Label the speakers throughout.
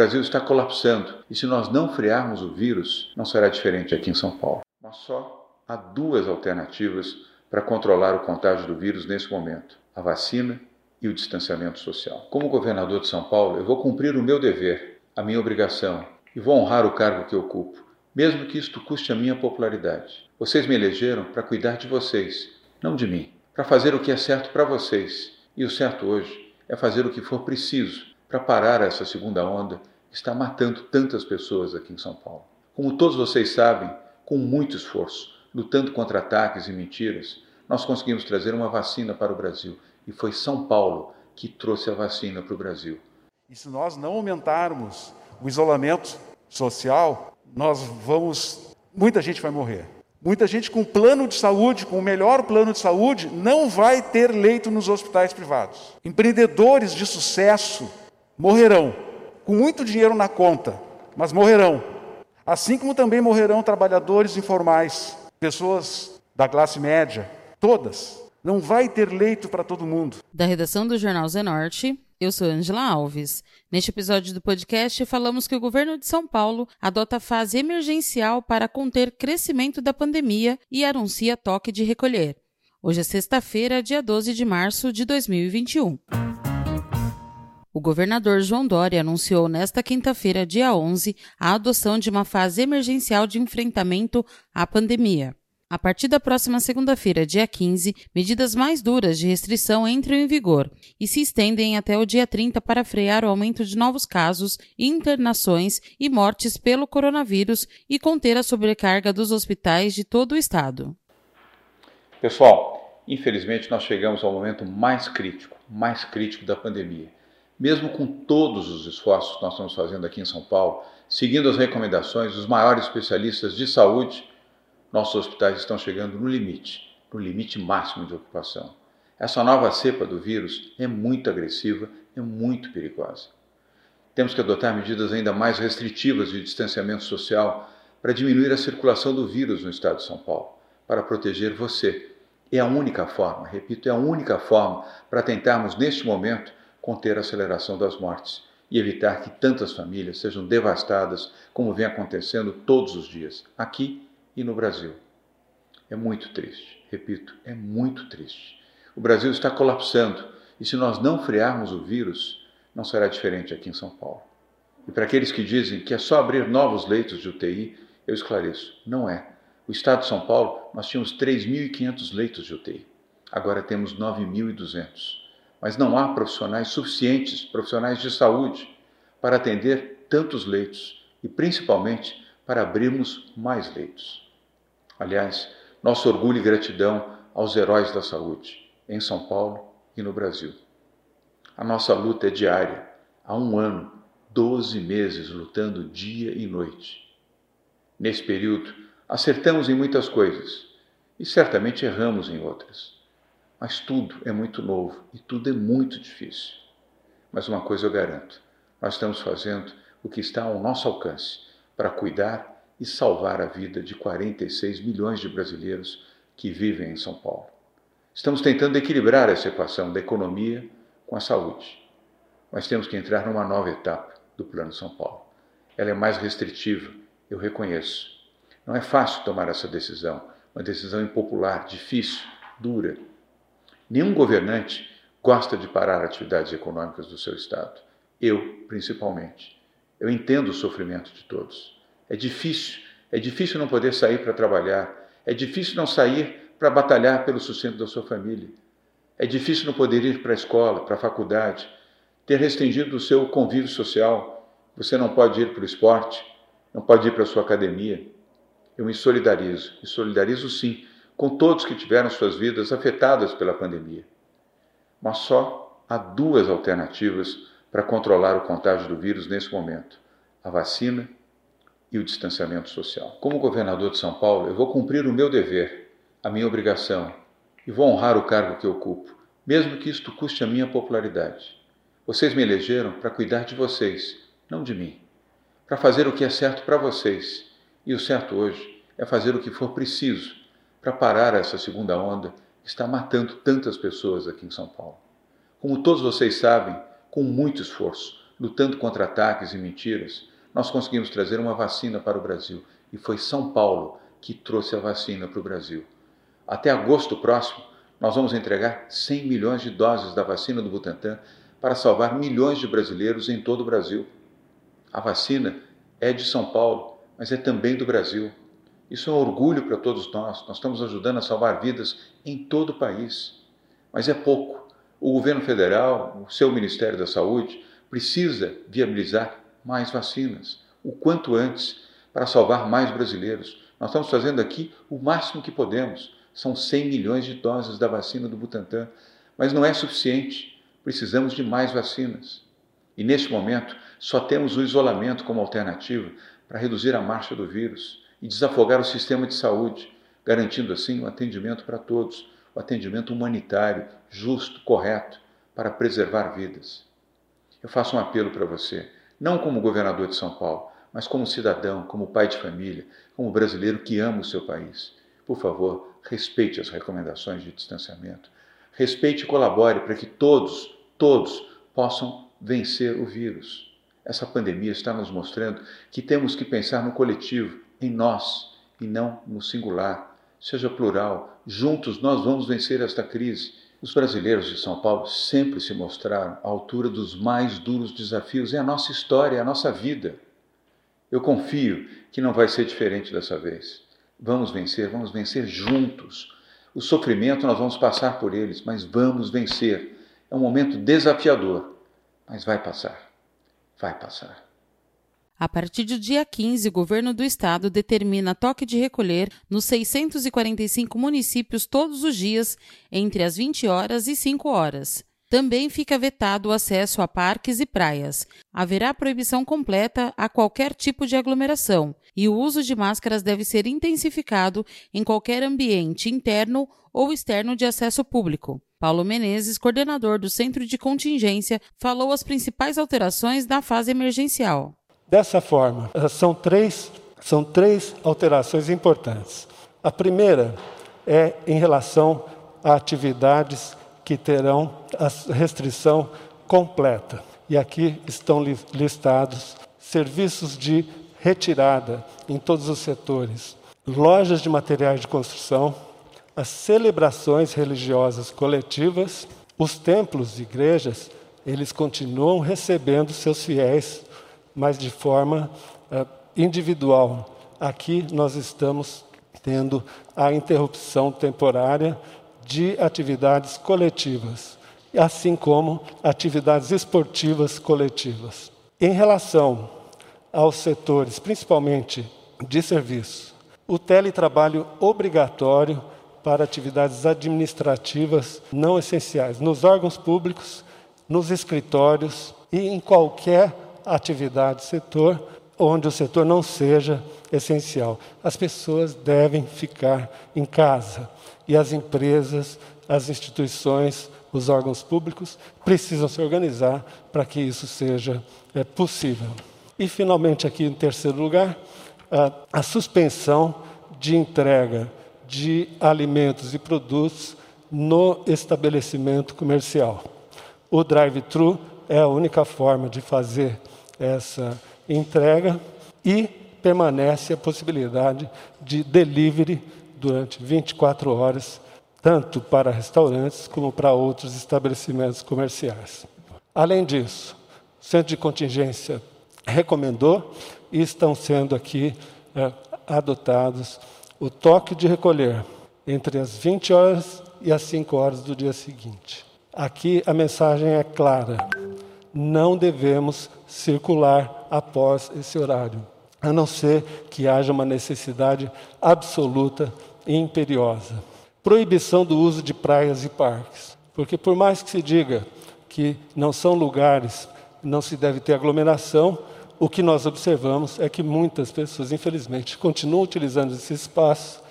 Speaker 1: Brasil está colapsando e se nós não frearmos o vírus, não será diferente aqui em São Paulo. Mas só há duas alternativas para controlar o contágio do vírus nesse momento: a vacina e o distanciamento social. Como governador de São Paulo, eu vou cumprir o meu dever, a minha obrigação e vou honrar o cargo que ocupo, mesmo que isto custe a minha popularidade. Vocês me elegeram para cuidar de vocês, não de mim, para fazer o que é certo para vocês. E o certo hoje é fazer o que for preciso para parar essa segunda onda está matando tantas pessoas aqui em São Paulo. Como todos vocês sabem, com muito esforço, lutando contra ataques e mentiras, nós conseguimos trazer uma vacina para o Brasil. E foi São Paulo que trouxe a vacina para o Brasil.
Speaker 2: E se nós não aumentarmos o isolamento social, nós vamos. Muita gente vai morrer. Muita gente com plano de saúde, com o melhor plano de saúde, não vai ter leito nos hospitais privados. Empreendedores de sucesso morrerão, com muito dinheiro na conta, mas morrerão. Assim como também morrerão trabalhadores informais, pessoas da classe média, todas. Não vai ter leito para todo mundo.
Speaker 3: Da redação do Jornal Zenorte, eu sou Angela Alves. Neste episódio do podcast, falamos que o governo de São Paulo adota a fase emergencial para conter crescimento da pandemia e anuncia toque de recolher. Hoje é sexta-feira, dia 12 de março de 2021. O governador João Dória anunciou nesta quinta-feira, dia 11, a adoção de uma fase emergencial de enfrentamento à pandemia. A partir da próxima segunda-feira, dia 15, medidas mais duras de restrição entram em vigor e se estendem até o dia 30 para frear o aumento de novos casos, internações e mortes pelo coronavírus e conter a sobrecarga dos hospitais de todo o estado.
Speaker 1: Pessoal, infelizmente nós chegamos ao momento mais crítico, mais crítico da pandemia. Mesmo com todos os esforços que nós estamos fazendo aqui em São Paulo, seguindo as recomendações dos maiores especialistas de saúde, nossos hospitais estão chegando no limite, no limite máximo de ocupação. Essa nova cepa do vírus é muito agressiva, é muito perigosa. Temos que adotar medidas ainda mais restritivas de distanciamento social para diminuir a circulação do vírus no estado de São Paulo, para proteger você. É a única forma, repito, é a única forma para tentarmos, neste momento, conter a aceleração das mortes e evitar que tantas famílias sejam devastadas, como vem acontecendo todos os dias, aqui e no Brasil. É muito triste, repito, é muito triste. O Brasil está colapsando e se nós não frearmos o vírus, não será diferente aqui em São Paulo. E para aqueles que dizem que é só abrir novos leitos de UTI, eu esclareço: não é. O estado de São Paulo, nós tínhamos 3.500 leitos de UTI. Agora temos 9.200. Mas não há profissionais suficientes, profissionais de saúde, para atender tantos leitos e, principalmente, para abrirmos mais leitos. Aliás, nosso orgulho e gratidão aos heróis da saúde, em São Paulo e no Brasil. A nossa luta é diária, há um ano, 12 meses lutando dia e noite. Nesse período, acertamos em muitas coisas e certamente erramos em outras. Mas tudo é muito novo e tudo é muito difícil. Mas uma coisa eu garanto: nós estamos fazendo o que está ao nosso alcance para cuidar e salvar a vida de 46 milhões de brasileiros que vivem em São Paulo. Estamos tentando equilibrar essa equação da economia com a saúde, mas temos que entrar numa nova etapa do Plano São Paulo. Ela é mais restritiva, eu reconheço. Não é fácil tomar essa decisão, uma decisão impopular, difícil, dura. Nenhum governante gosta de parar atividades econômicas do seu Estado. Eu, principalmente. Eu entendo o sofrimento de todos. É difícil, é difícil não poder sair para trabalhar, é difícil não sair para batalhar pelo sustento da sua família. É difícil não poder ir para a escola, para a faculdade, ter restringido o seu convívio social. Você não pode ir para o esporte, não pode ir para a sua academia. Eu me solidarizo, e solidarizo sim, com todos que tiveram suas vidas afetadas pela pandemia. Mas só há duas alternativas para controlar o contágio do vírus nesse momento: a vacina e o distanciamento social. Como governador de São Paulo, eu vou cumprir o meu dever, a minha obrigação, e vou honrar o cargo que ocupo, mesmo que isto custe a minha popularidade. Vocês me elegeram para cuidar de vocês, não de mim, para fazer o que é certo para vocês. E o certo hoje é fazer o que for preciso para parar essa segunda onda que está matando tantas pessoas aqui em São Paulo. Como todos vocês sabem, com muito esforço, lutando contra ataques e mentiras, nós conseguimos trazer uma vacina para o Brasil. E foi São Paulo que trouxe a vacina para o Brasil. Até agosto próximo, nós vamos entregar 100 milhões de doses da vacina do Butantan para salvar milhões de brasileiros em todo o Brasil. A vacina é de São Paulo, mas é também do Brasil. Isso é um orgulho para todos nós. Nós estamos ajudando a salvar vidas em todo o país. Mas é pouco. O governo federal, o seu Ministério da Saúde, precisa viabilizar mais vacinas, o quanto antes, para salvar mais brasileiros. Nós estamos fazendo aqui o máximo que podemos. São 100 milhões de doses da vacina do Butantan, mas não é suficiente. Precisamos de mais vacinas. E neste momento, só temos o isolamento como alternativa para reduzir a marcha do vírus e desafogar o sistema de saúde, garantindo assim o atendimento para todos, o atendimento humanitário, justo, correto, para preservar vidas. Eu faço um apelo para você, não como governador de São Paulo, mas como cidadão, como pai de família, como brasileiro que ama o seu país. Por favor, respeite as recomendações de distanciamento. Respeite e colabore para que todos, todos possam vencer o vírus. Essa pandemia está nos mostrando que temos que pensar no coletivo, em nós, e não no singular. Seja plural, juntos nós vamos vencer esta crise. Os brasileiros de São Paulo sempre se mostraram à altura dos mais duros desafios. É a nossa história, é a nossa vida. Eu confio que não vai ser diferente dessa vez. Vamos vencer, vamos vencer juntos. O sofrimento nós vamos passar por eles, mas vamos vencer. É um momento desafiador, mas vai passar. Vai passar.
Speaker 3: A partir do dia 15, o governo do estado determina toque de recolher nos 645 municípios todos os dias, entre as 20 horas e 5 horas. Também fica vetado o acesso a parques e praias. Haverá proibição completa a qualquer tipo de aglomeração e o uso de máscaras deve ser intensificado em qualquer ambiente interno ou externo de acesso público. Paulo Menezes, coordenador do Centro de Contingência, falou as principais alterações da fase emergencial.
Speaker 4: Dessa forma, são três, são três alterações importantes. A primeira é em relação a atividades que terão a restrição completa. E aqui estão listados serviços de retirada em todos os setores, lojas de materiais de construção, as celebrações religiosas coletivas, os templos igrejas, eles continuam recebendo seus fiéis, mas de forma uh, individual. Aqui nós estamos tendo a interrupção temporária de atividades coletivas, assim como atividades esportivas coletivas. Em relação aos setores, principalmente de serviço, o teletrabalho obrigatório para atividades administrativas não essenciais, nos órgãos públicos, nos escritórios e em qualquer atividade setor onde o setor não seja essencial. As pessoas devem ficar em casa e as empresas, as instituições, os órgãos públicos precisam se organizar para que isso seja é, possível. E, finalmente, aqui em terceiro lugar, a, a suspensão de entrega de alimentos e produtos no estabelecimento comercial. O drive-thru é a única forma de fazer essa entrega e permanece a possibilidade de delivery durante 24 horas, tanto para restaurantes como para outros estabelecimentos comerciais. Além disso, o Centro de Contingência recomendou e estão sendo aqui é, adotados o toque de recolher entre as 20 horas e as 5 horas do dia seguinte. Aqui a mensagem é clara: não devemos circular após esse horário, a não ser que haja uma necessidade absoluta imperiosa. Proibição do uso de praias e parques. Porque, por mais que se diga que não são lugares, não se deve ter aglomeração, o que nós observamos é que muitas pessoas, infelizmente, continuam utilizando esse espaço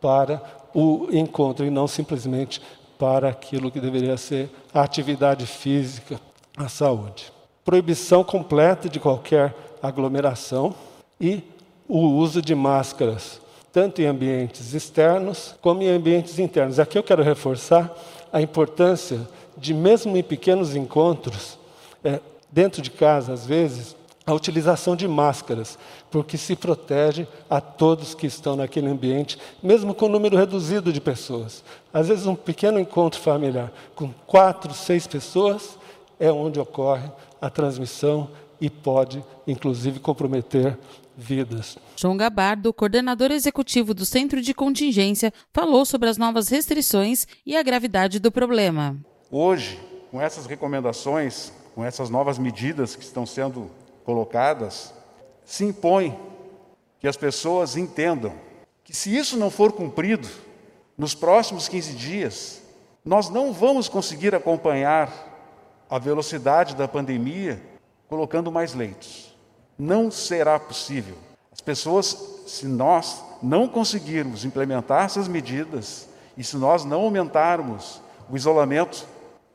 Speaker 4: para o encontro e não simplesmente para aquilo que deveria ser a atividade física, a saúde. Proibição completa de qualquer aglomeração e o uso de máscaras tanto em ambientes externos como em ambientes internos. Aqui eu quero reforçar a importância de, mesmo em pequenos encontros, é, dentro de casa, às vezes, a utilização de máscaras, porque se protege a todos que estão naquele ambiente, mesmo com um número reduzido de pessoas. Às vezes, um pequeno encontro familiar com quatro, seis pessoas é onde ocorre a transmissão e pode, inclusive, comprometer vidas.
Speaker 3: João Gabardo, coordenador executivo do Centro de Contingência, falou sobre as novas restrições e a gravidade do problema.
Speaker 2: Hoje, com essas recomendações, com essas novas medidas que estão sendo colocadas, se impõe que as pessoas entendam que se isso não for cumprido, nos próximos 15 dias, nós não vamos conseguir acompanhar a velocidade da pandemia colocando mais leitos. Não será possível. As pessoas, se nós não conseguirmos implementar essas medidas e se nós não aumentarmos o isolamento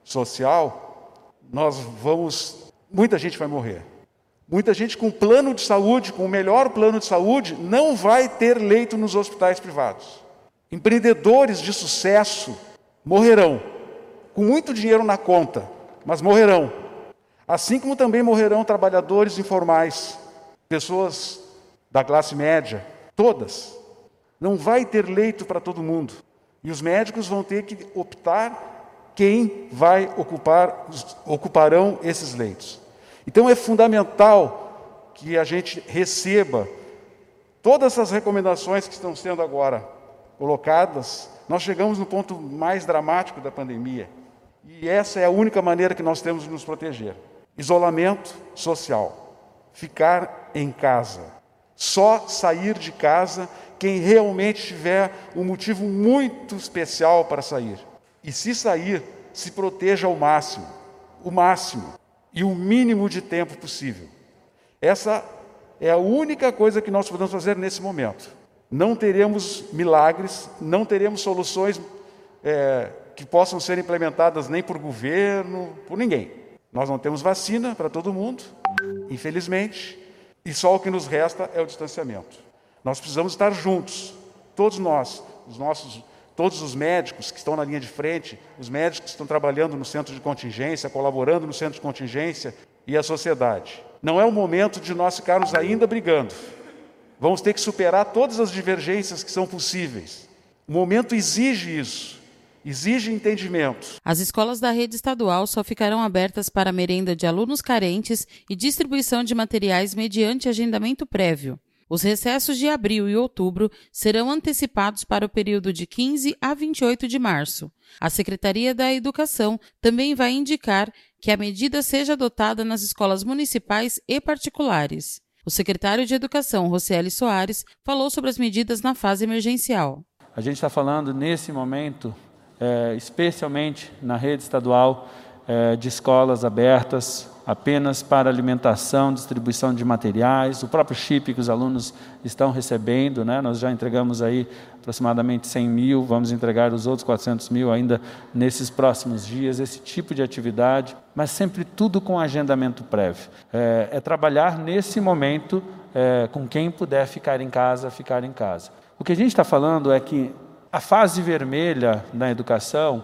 Speaker 2: social, nós vamos. Muita gente vai morrer. Muita gente com plano de saúde, com o melhor plano de saúde, não vai ter leito nos hospitais privados. Empreendedores de sucesso morrerão, com muito dinheiro na conta, mas morrerão. Assim como também morrerão trabalhadores informais, pessoas da classe média, todas. Não vai ter leito para todo mundo. E os médicos vão ter que optar quem vai ocupar, ocuparão esses leitos. Então é fundamental que a gente receba todas essas recomendações que estão sendo agora colocadas. Nós chegamos no ponto mais dramático da pandemia. E essa é a única maneira que nós temos de nos proteger. Isolamento social. Ficar em casa. Só sair de casa quem realmente tiver um motivo muito especial para sair. E se sair, se proteja ao máximo, o máximo e o mínimo de tempo possível. Essa é a única coisa que nós podemos fazer nesse momento. Não teremos milagres, não teremos soluções é, que possam ser implementadas nem por governo, por ninguém. Nós não temos vacina para todo mundo, infelizmente, e só o que nos resta é o distanciamento. Nós precisamos estar juntos, todos nós, os nossos todos os médicos que estão na linha de frente, os médicos que estão trabalhando no centro de contingência, colaborando no centro de contingência e a sociedade. Não é o momento de nós ficarmos ainda brigando. Vamos ter que superar todas as divergências que são possíveis. O momento exige isso. Exige entendimento.
Speaker 3: As escolas da rede estadual só ficarão abertas para merenda de alunos carentes e distribuição de materiais mediante agendamento prévio. Os recessos de abril e outubro serão antecipados para o período de 15 a 28 de março. A Secretaria da Educação também vai indicar que a medida seja adotada nas escolas municipais e particulares. O secretário de Educação, Rocieli Soares, falou sobre as medidas na fase emergencial.
Speaker 5: A gente está falando nesse momento, é, especialmente na rede estadual, é, de escolas abertas, apenas para alimentação, distribuição de materiais, o próprio chip que os alunos estão recebendo, né? nós já entregamos aí aproximadamente 100 mil, vamos entregar os outros 400 mil ainda nesses próximos dias, esse tipo de atividade, mas sempre tudo com agendamento prévio. É, é trabalhar nesse momento é, com quem puder ficar em casa, ficar em casa. O que a gente está falando é que a fase vermelha na educação,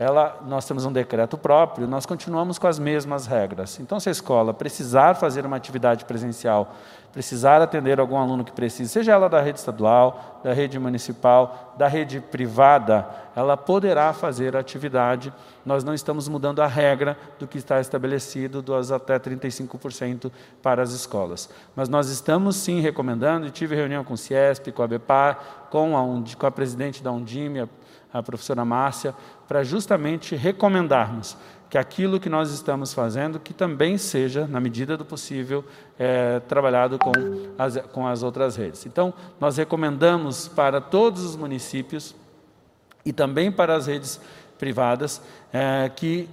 Speaker 5: ela, nós temos um decreto próprio, nós continuamos com as mesmas regras. Então, se a escola precisar fazer uma atividade presencial, precisar atender algum aluno que precise, seja ela da rede estadual, da rede municipal, da rede privada, ela poderá fazer a atividade. Nós não estamos mudando a regra do que está estabelecido dos até 35% para as escolas. Mas nós estamos sim recomendando, e tive reunião com o CIESP, com a BEPAR, com a, com a presidente da Undime, a professora Márcia, para justamente recomendarmos que aquilo que nós estamos fazendo, que também seja, na medida do possível, é, trabalhado com as, com as outras redes. Então, nós recomendamos para todos os municípios e também para as redes privadas é, que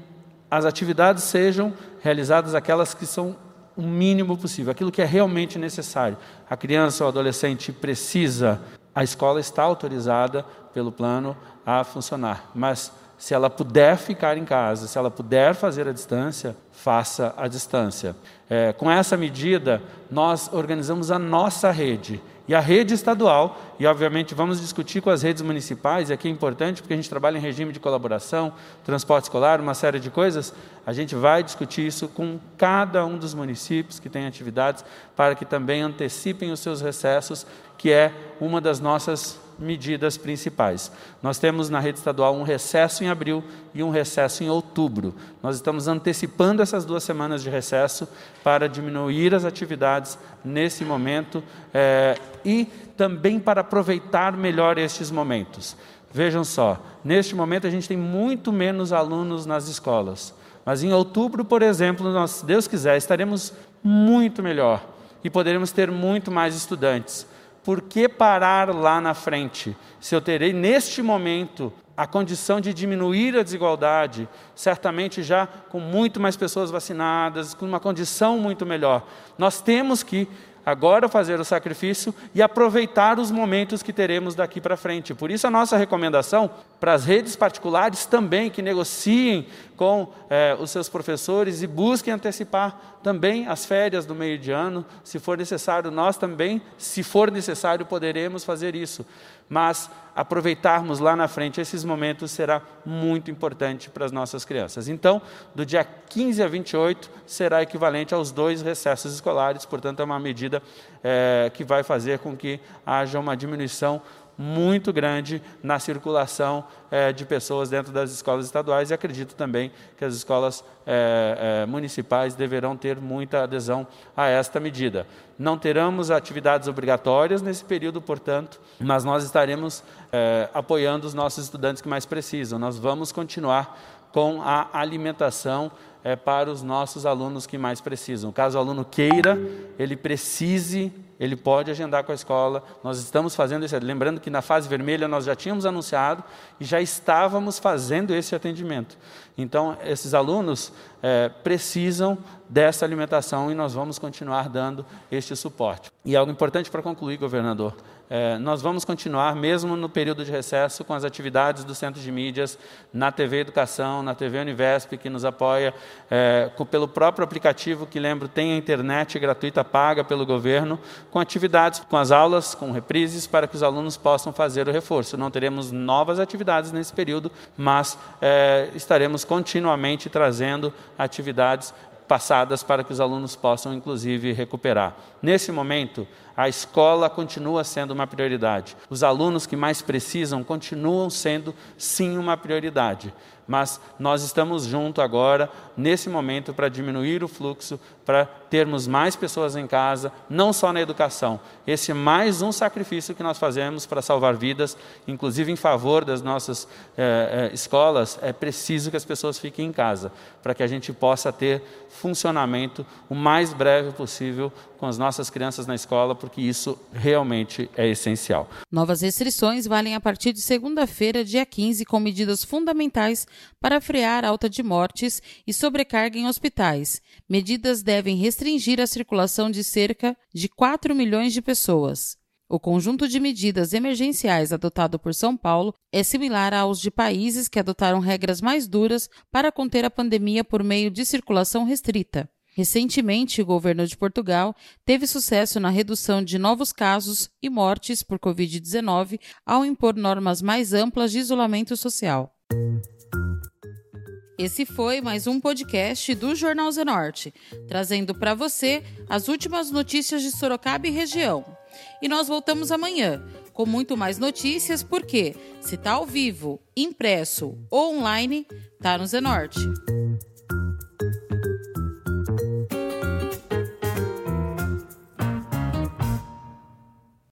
Speaker 5: as atividades sejam realizadas aquelas que são o mínimo possível, aquilo que é realmente necessário. A criança ou adolescente precisa, a escola está autorizada pelo plano a funcionar. Mas se ela puder ficar em casa, se ela puder fazer a distância, faça a distância. É, com essa medida, nós organizamos a nossa rede E a rede estadual, e obviamente vamos discutir com as redes municipais, e aqui é importante porque a gente trabalha em regime de colaboração, transporte escolar, uma série de coisas, a gente vai discutir isso com cada um dos municípios que tem atividades, para que também antecipem os seus recessos, que é uma das nossas medidas principais. Nós temos na rede estadual um recesso em abril e um recesso em outubro. Nós estamos antecipando essas duas semanas de recesso para diminuir as atividades nesse momento é, e também para aproveitar melhor estes momentos. Vejam só, neste momento a gente tem muito menos alunos nas escolas. Mas em outubro, por exemplo, nós, se Deus quiser, estaremos muito melhor e poderemos ter muito mais estudantes por que parar lá na frente? Se eu terei neste momento a condição de diminuir a desigualdade, certamente já com muito mais pessoas vacinadas, com uma condição muito melhor. Nós temos que agora fazer o sacrifício e aproveitar os momentos que teremos daqui para frente. Por isso, a nossa recomendação para as redes particulares também, que negociem com eh, os seus professores e busquem antecipar também as férias do meio de ano, se for necessário, nós também, se for necessário, poderemos fazer isso. Mas aproveitarmos lá na frente esses momentos será muito importante para as nossas crianças. Então, do dia 15 a 28 será equivalente aos dois recessos escolares, portanto, é uma medida é, que vai fazer com que haja uma diminuição muito grande na circulação é, de pessoas dentro das escolas estaduais e acredito também que as escolas é, é, municipais deverão ter muita adesão a esta medida. Não teremos atividades obrigatórias nesse período, portanto, mas nós estaremos apoiando os nossos estudantes que mais precisam. Nós vamos continuar com a alimentação é, para os nossos alunos que mais precisam. Caso o aluno queira, ele precise, ele pode agendar com a escola. Nós estamos fazendo isso. Lembrando que na fase vermelha nós já tínhamos anunciado e já estávamos fazendo esse atendimento. Então, esses alunos é, precisam dessa alimentação e nós vamos continuar dando este suporte. E algo importante para concluir, governador é, nós vamos continuar, mesmo no período de recesso, com as atividades do Centro de Mídias, na TV Educação, na TV Univesp, que nos apoia, é, com, pelo próprio aplicativo, que lembro, tem a internet gratuita paga pelo governo, com atividades, com as aulas, com reprises, para que os alunos possam fazer o reforço. Não teremos novas atividades nesse período, mas é, estaremos continuamente trazendo atividades passadas para que os alunos possam, inclusive, recuperar. Nesse momento, a escola continua sendo uma prioridade. Os alunos que mais precisam continuam sendo, sim, uma prioridade mas nós estamos junto agora, nesse momento, para diminuir o fluxo, para termos mais pessoas em casa, não só na educação. Esse é mais um sacrifício que nós fazemos para salvar vidas, inclusive em favor das nossas eh, eh, escolas, é preciso que as pessoas fiquem em casa, para que a gente possa ter funcionamento o mais breve possível com as nossas crianças na escola, porque isso realmente é essencial.
Speaker 3: Novas restrições valem a partir de segunda-feira, dia 15, com medidas fundamentais para frear alta de mortes e sobrecarga em hospitais. Medidas devem restringir a circulação de cerca de 4 milhões de pessoas. O conjunto de medidas emergenciais adotado por São Paulo é similar aos de países que adotaram regras mais duras para conter a pandemia por meio de circulação restrita. Recentemente, o governo de Portugal teve sucesso na redução de novos casos e mortes por Covid-19 ao impor normas mais amplas de isolamento social. Esse foi mais um podcast do Jornal Zenorte, trazendo para você as últimas notícias de Sorocaba e região. E nós voltamos amanhã com muito mais notícias, porque se tá ao vivo, impresso ou online, tá no Zenorte.